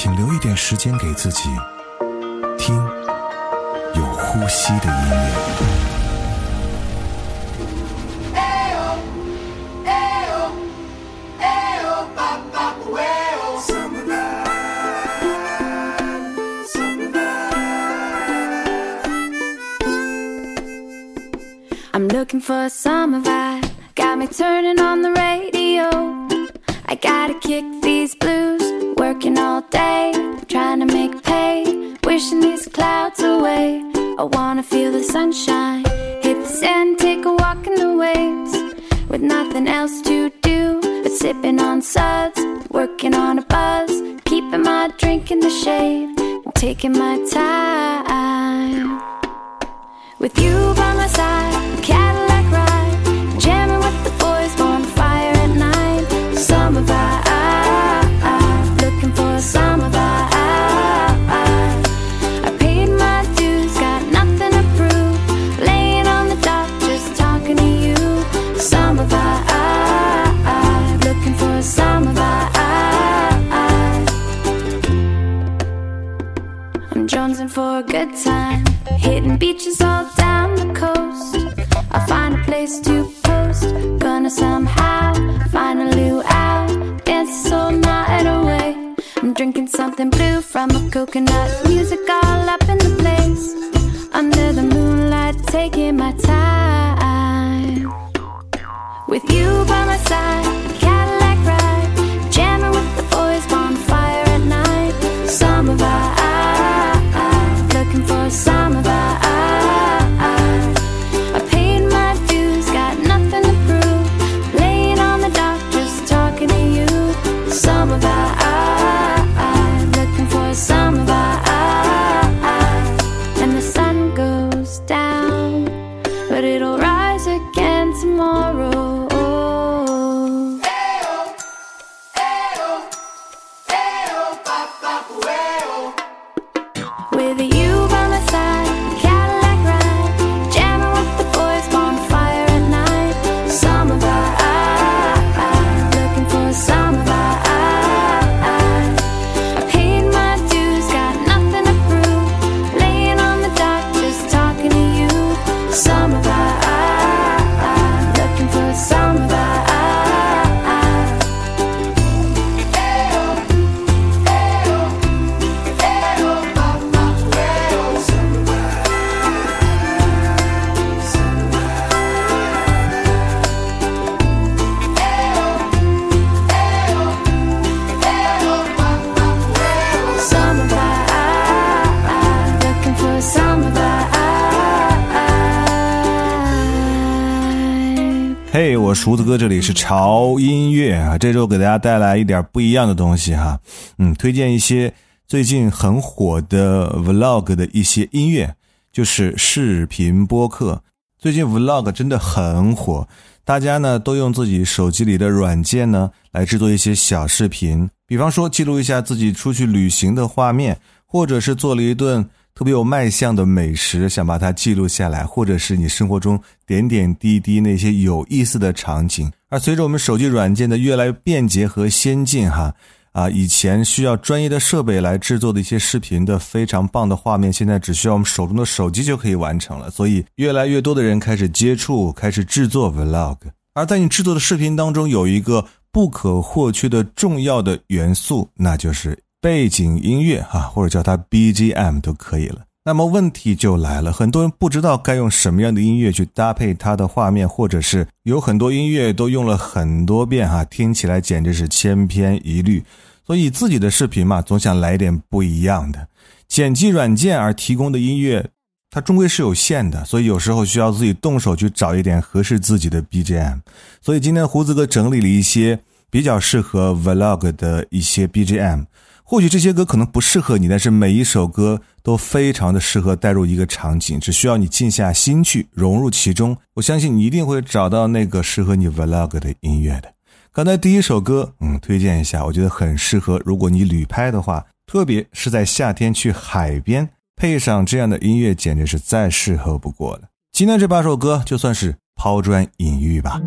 请留一点时间给自己，听有呼吸的音乐。I'm looking for a summer vibe, got me turning on the radio. I gotta kick these blues working all day, trying to make pay, wishing these clouds away. I wanna feel the sunshine, hit the sand, take a walk in the waves, with nothing else to do but sipping on suds, working on a buzz, keeping my drink in the shade, and taking my time. With you by my side, Cadillac beaches all down the coast. I'll find a place to post, gonna somehow find a luau, dance all night away. I'm drinking something blue from a coconut. Music all up in the place. Under the moonlight, taking my time. With you by my side, 厨子哥，这里是潮音乐啊！这周给大家带来一点不一样的东西哈，嗯，推荐一些最近很火的 vlog 的一些音乐，就是视频播客。最近 vlog 真的很火，大家呢都用自己手机里的软件呢来制作一些小视频，比方说记录一下自己出去旅行的画面，或者是做了一顿特别有卖相的美食，想把它记录下来，或者是你生活中点点滴滴那些有意思的场景。而随着我们手机软件的越来越便捷和先进，哈。啊，以前需要专业的设备来制作的一些视频的非常棒的画面，现在只需要我们手中的手机就可以完成了。所以，越来越多的人开始接触，开始制作 vlog。而在你制作的视频当中，有一个不可或缺的重要的元素，那就是背景音乐啊，或者叫它 BGM 都可以了。那么问题就来了，很多人不知道该用什么样的音乐去搭配它的画面，或者是有很多音乐都用了很多遍哈，听起来简直是千篇一律。所以自己的视频嘛，总想来点不一样的。剪辑软件而提供的音乐，它终归是有限的，所以有时候需要自己动手去找一点合适自己的 BGM。所以今天胡子哥整理了一些比较适合 Vlog 的一些 BGM。或许这些歌可能不适合你，但是每一首歌都非常的适合带入一个场景，只需要你静下心去融入其中，我相信你一定会找到那个适合你 vlog 的音乐的。刚才第一首歌，嗯，推荐一下，我觉得很适合，如果你旅拍的话，特别是在夏天去海边，配上这样的音乐，简直是再适合不过了。今天这八首歌就算是抛砖引玉吧。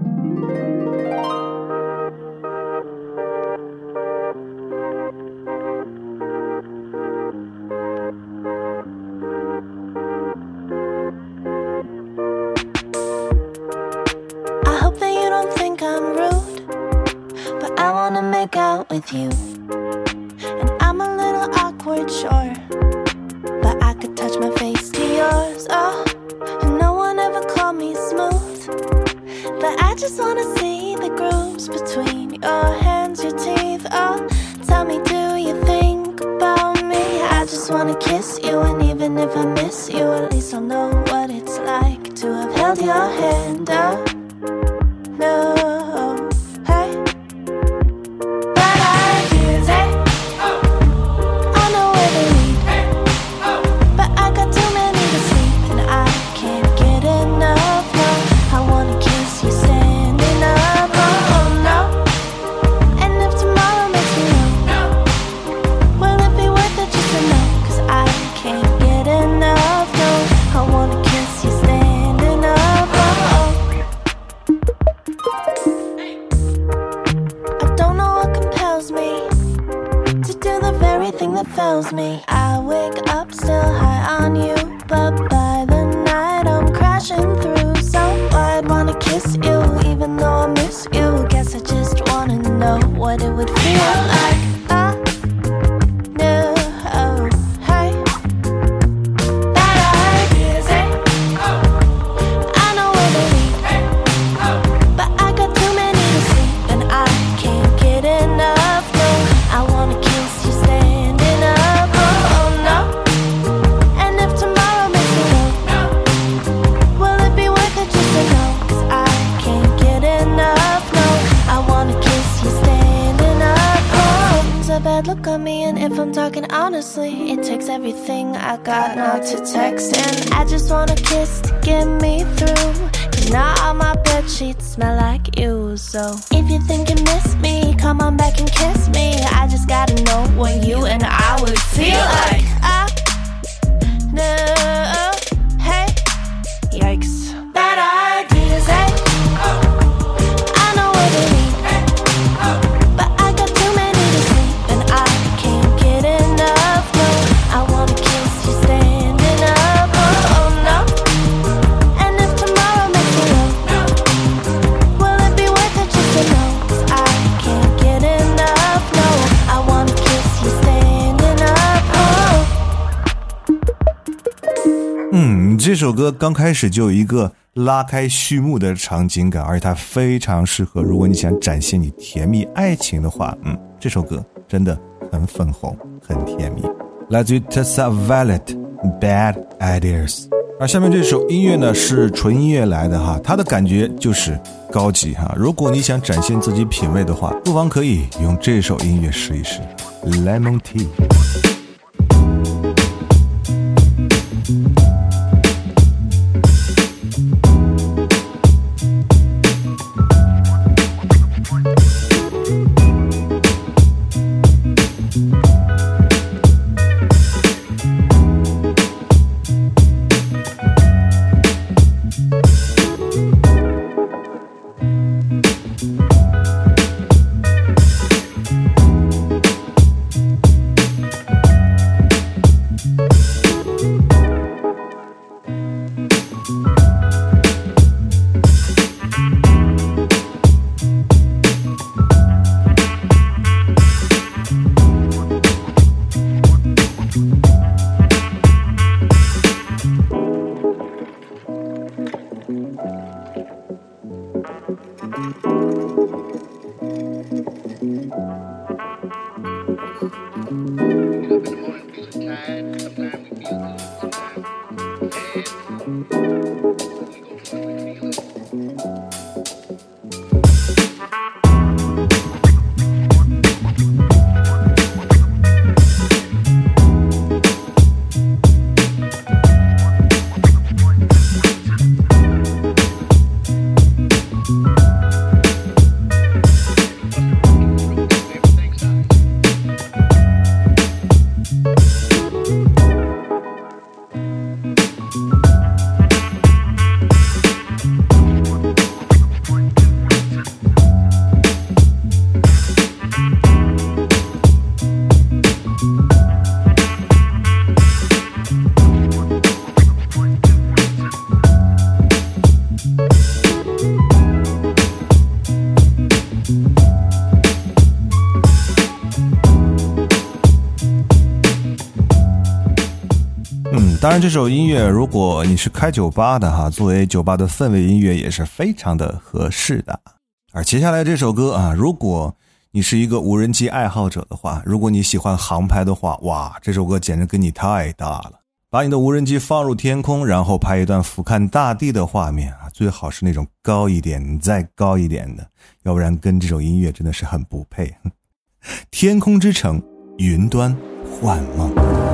look at me, and if I'm talking honestly, it takes everything I got not to text. And I just want a kiss to get me through. Cause now all my bed sheets smell like you. So if you think you miss me, come on back and kiss me. I just gotta know what you and I would feel like. I never 这首歌刚开始就有一个拉开序幕的场景感，而且它非常适合，如果你想展现你甜蜜爱情的话，嗯，这首歌真的很粉红，很甜蜜。来自于 Tessa Violet，Bad Ideas。而下面这首音乐呢是纯音乐来的哈，它的感觉就是高级哈。如果你想展现自己品味的话，不妨可以用这首音乐试一试，Lemon Tea。然，这首音乐如果你是开酒吧的哈，作为酒吧的氛围音乐也是非常的合适的。而接下来这首歌啊，如果你是一个无人机爱好者的话，如果你喜欢航拍的话，哇，这首歌简直跟你太搭了。把你的无人机放入天空，然后拍一段俯瞰大地的画面啊，最好是那种高一点、再高一点的，要不然跟这首音乐真的是很不配。天空之城，云端幻梦。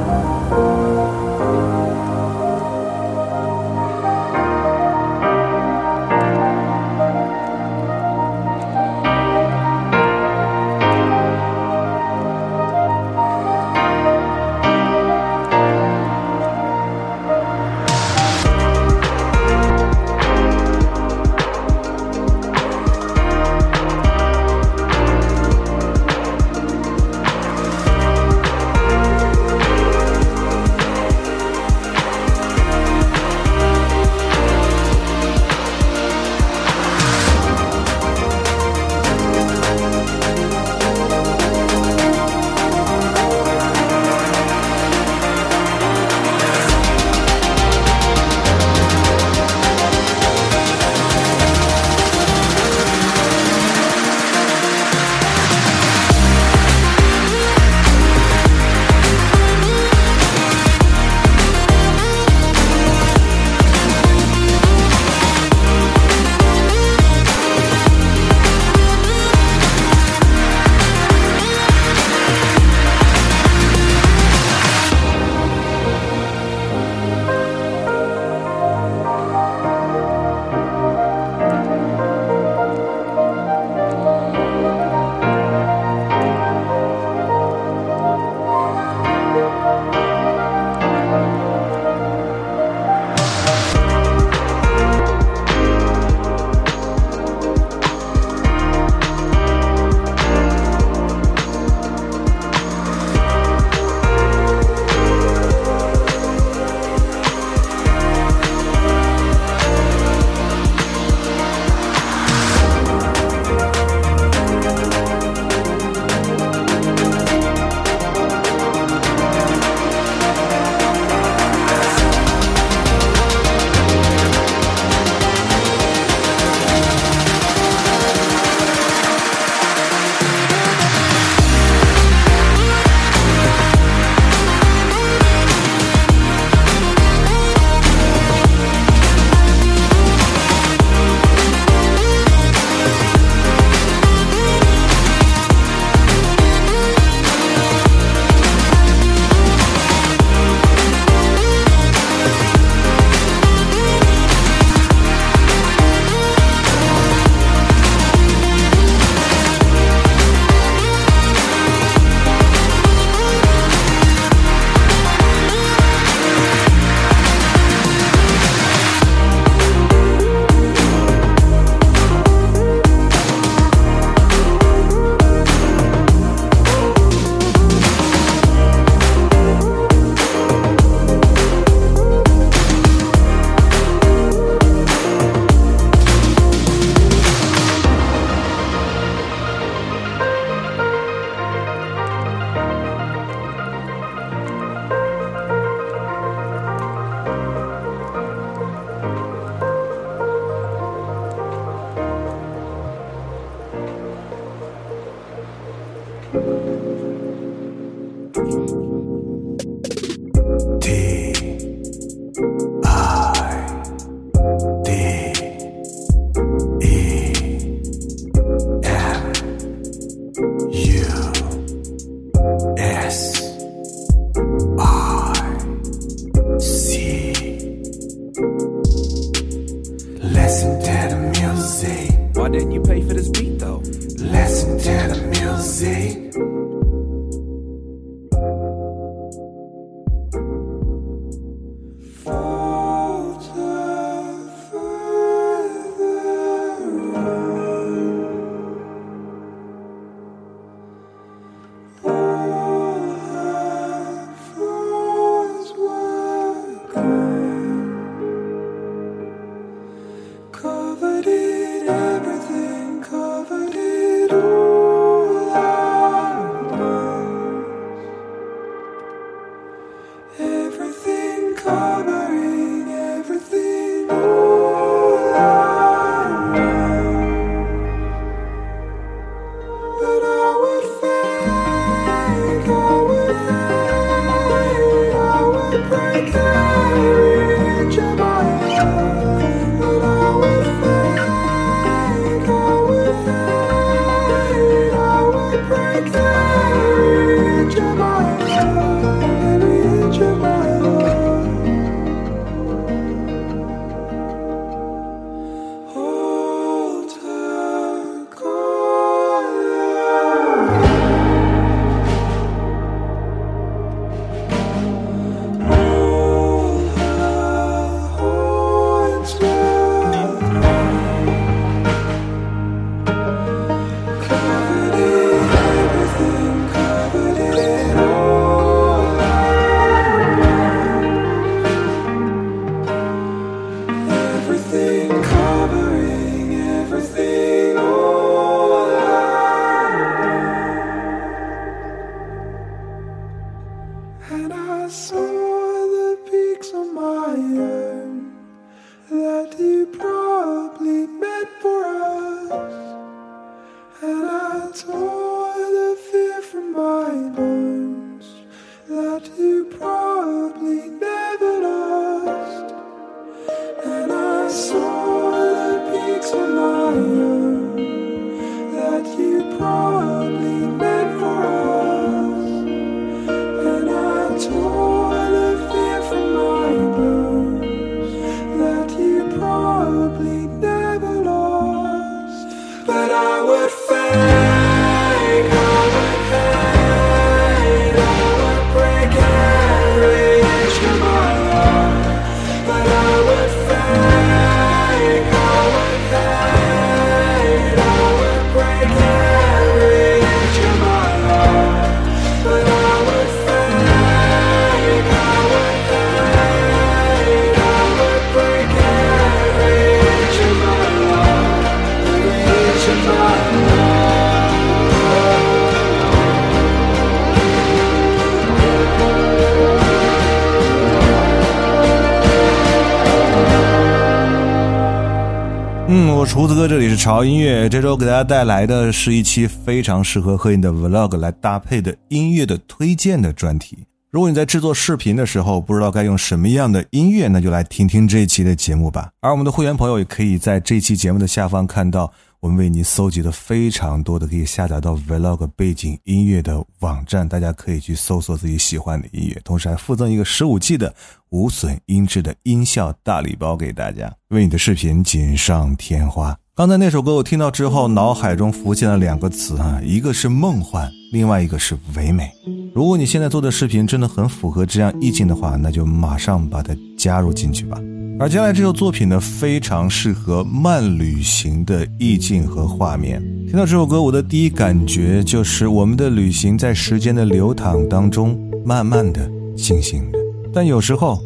胡子哥，这里是潮音乐。这周给大家带来的是一期非常适合和你的 vlog 来搭配的音乐的推荐的专题。如果你在制作视频的时候不知道该用什么样的音乐，那就来听听这一期的节目吧。而我们的会员朋友也可以在这期节目的下方看到我们为您搜集了非常多的可以下载到 vlog 背景音乐的网站，大家可以去搜索自己喜欢的音乐，同时还附赠一个十五 G 的无损音质的音效大礼包给大家，为你的视频锦上添花。刚才那首歌我听到之后，脑海中浮现了两个词啊，一个是梦幻，另外一个是唯美。如果你现在做的视频真的很符合这样意境的话，那就马上把它加入进去吧。而接下来这首作品呢，非常适合慢旅行的意境和画面。听到这首歌，我的第一感觉就是我们的旅行在时间的流淌当中，慢慢的进行着，但有时候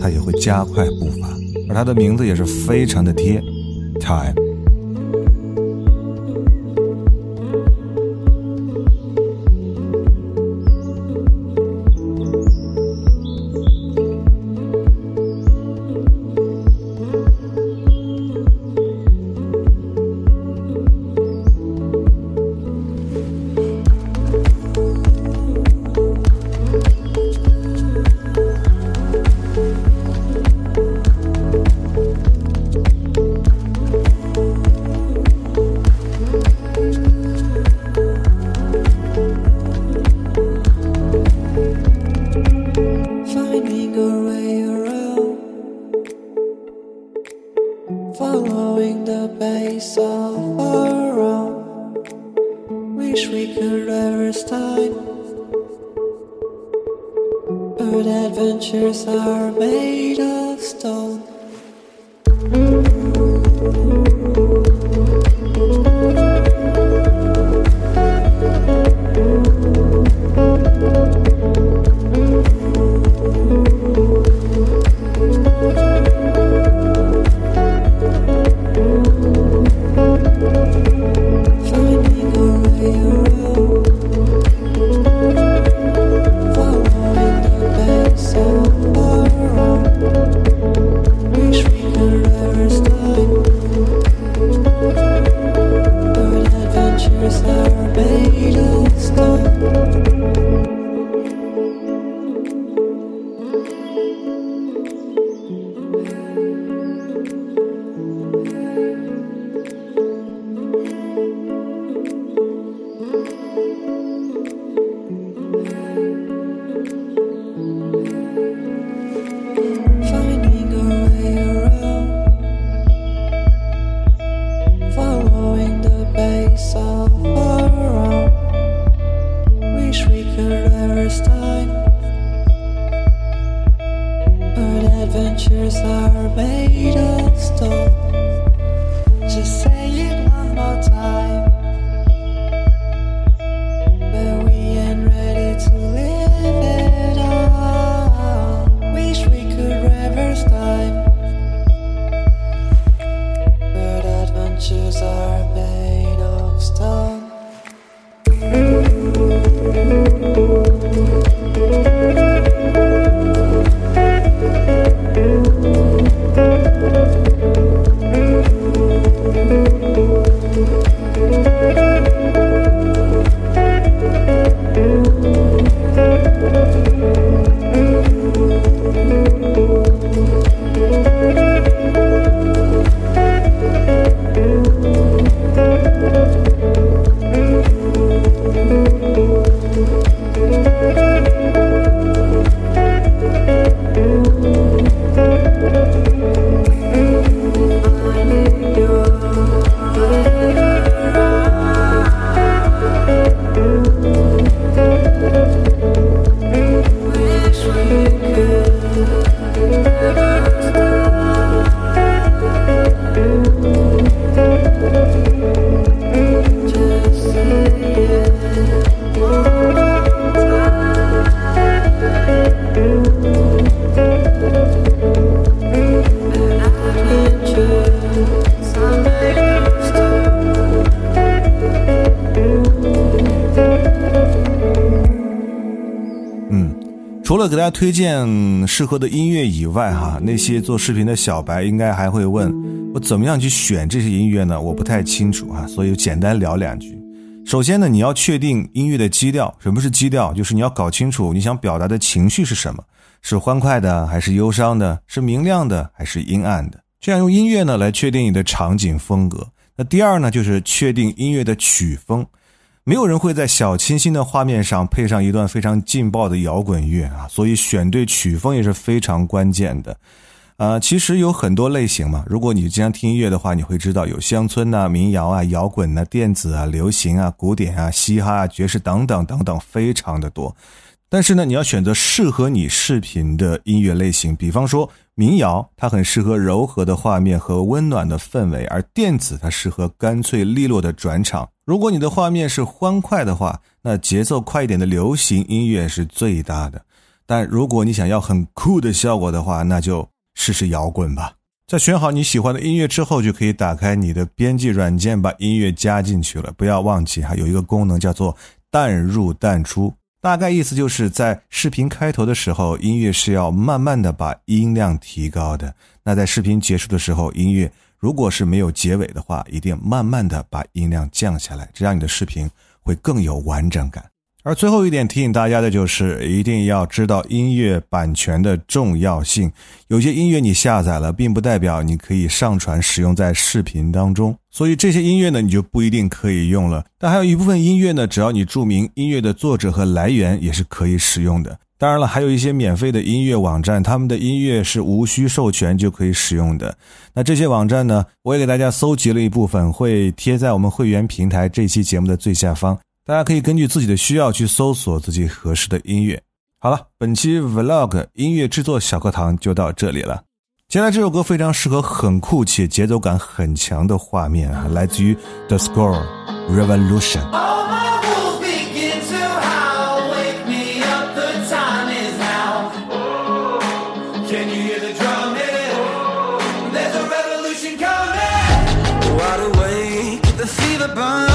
它也会加快步伐，而它的名字也是非常的贴，Time。But adventures are made of stone. 推荐适合的音乐以外，哈，那些做视频的小白应该还会问我怎么样去选这些音乐呢？我不太清楚啊，所以简单聊两句。首先呢，你要确定音乐的基调。什么是基调？就是你要搞清楚你想表达的情绪是什么，是欢快的还是忧伤的，是明亮的还是阴暗的。这样用音乐呢来确定你的场景风格。那第二呢，就是确定音乐的曲风。没有人会在小清新的画面上配上一段非常劲爆的摇滚乐啊，所以选对曲风也是非常关键的。呃，其实有很多类型嘛。如果你经常听音乐的话，你会知道有乡村呐、民谣啊、摇滚呐、电子啊、流行啊、古典啊、嘻哈啊、爵士等等等等，非常的多。但是呢，你要选择适合你视频的音乐类型。比方说民谣，它很适合柔和的画面和温暖的氛围；而电子，它适合干脆利落的转场。如果你的画面是欢快的话，那节奏快一点的流行音乐是最大的。但如果你想要很酷的效果的话，那就试试摇滚吧。在选好你喜欢的音乐之后，就可以打开你的编辑软件，把音乐加进去了。不要忘记哈，有一个功能叫做淡入淡出。大概意思就是在视频开头的时候，音乐是要慢慢的把音量提高的。那在视频结束的时候，音乐如果是没有结尾的话，一定慢慢的把音量降下来，这样你的视频会更有完整感。而最后一点提醒大家的就是，一定要知道音乐版权的重要性。有些音乐你下载了，并不代表你可以上传使用在视频当中，所以这些音乐呢，你就不一定可以用了。但还有一部分音乐呢，只要你注明音乐的作者和来源，也是可以使用的。当然了，还有一些免费的音乐网站，他们的音乐是无需授权就可以使用的。那这些网站呢，我也给大家搜集了一部分，会贴在我们会员平台这期节目的最下方。大家可以根据自己的需要去搜索自己合适的音乐。好了，本期 Vlog 音乐制作小课堂就到这里了。接下来这首歌非常适合很酷且节奏感很强的画面啊，来自于 The Score Revolution。burn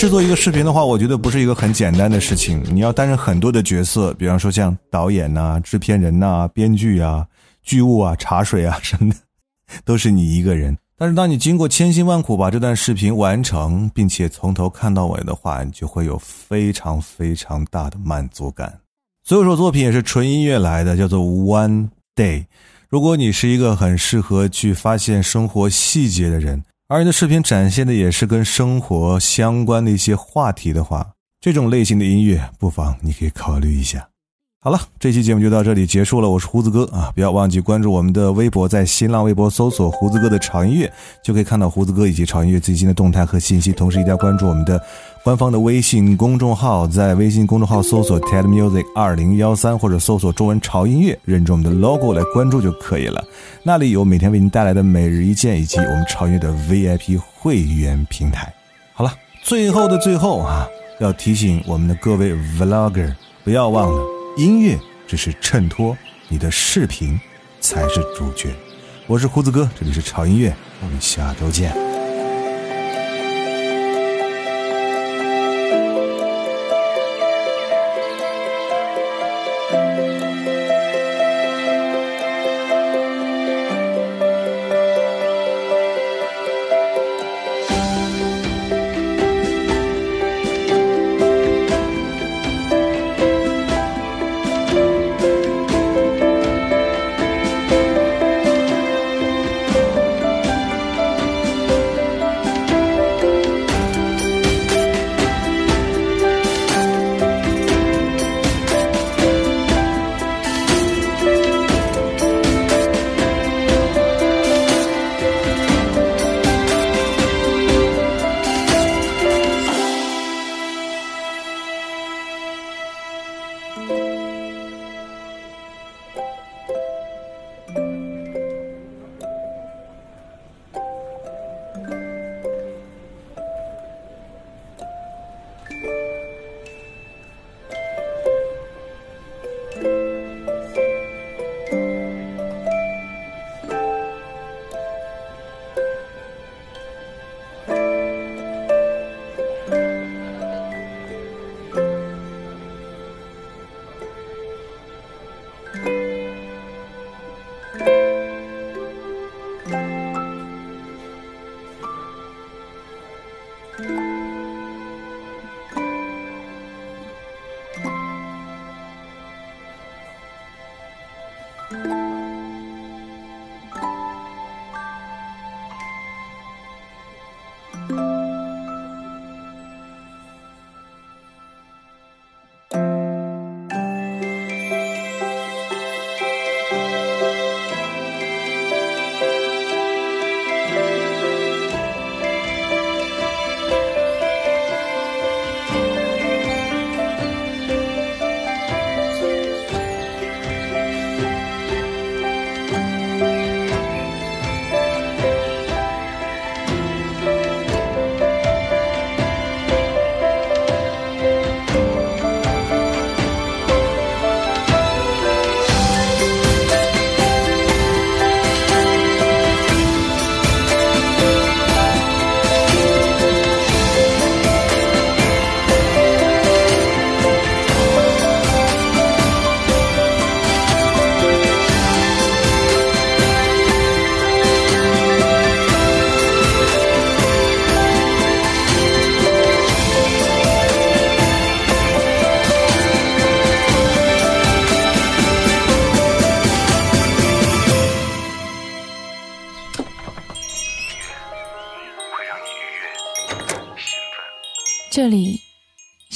制作一个视频的话，我觉得不是一个很简单的事情，你要担任很多的角色，比方说像导演呐、制片人呐、编剧啊、剧务啊、茶水啊什么的，都是你一个人。但是当你经过千辛万苦把这段视频完成，并且从头看到尾的话，你就会有非常非常大的满足感。最后一首作品也是纯音乐来的，叫做《One Day》。如果你是一个很适合去发现生活细节的人，而你的视频展现的也是跟生活相关的一些话题的话，这种类型的音乐，不妨你可以考虑一下。好了，这期节目就到这里结束了。我是胡子哥啊，不要忘记关注我们的微博，在新浪微博搜索“胡子哥的潮音乐”，就可以看到胡子哥以及潮音乐最新的动态和信息。同时，一定要关注我们的官方的微信公众号，在微信公众号搜索 “TED Music 二零幺三”或者搜索中文“潮音乐”，认准我们的 logo 来关注就可以了。那里有每天为您带来的每日一见，以及我们潮音乐的 VIP 会员平台。好了，最后的最后啊，要提醒我们的各位 vlogger，不要忘了，音乐只是衬托，你的视频才是主角。我是胡子哥，这里是潮音乐，我们下周见。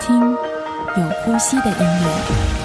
听有呼吸的音乐。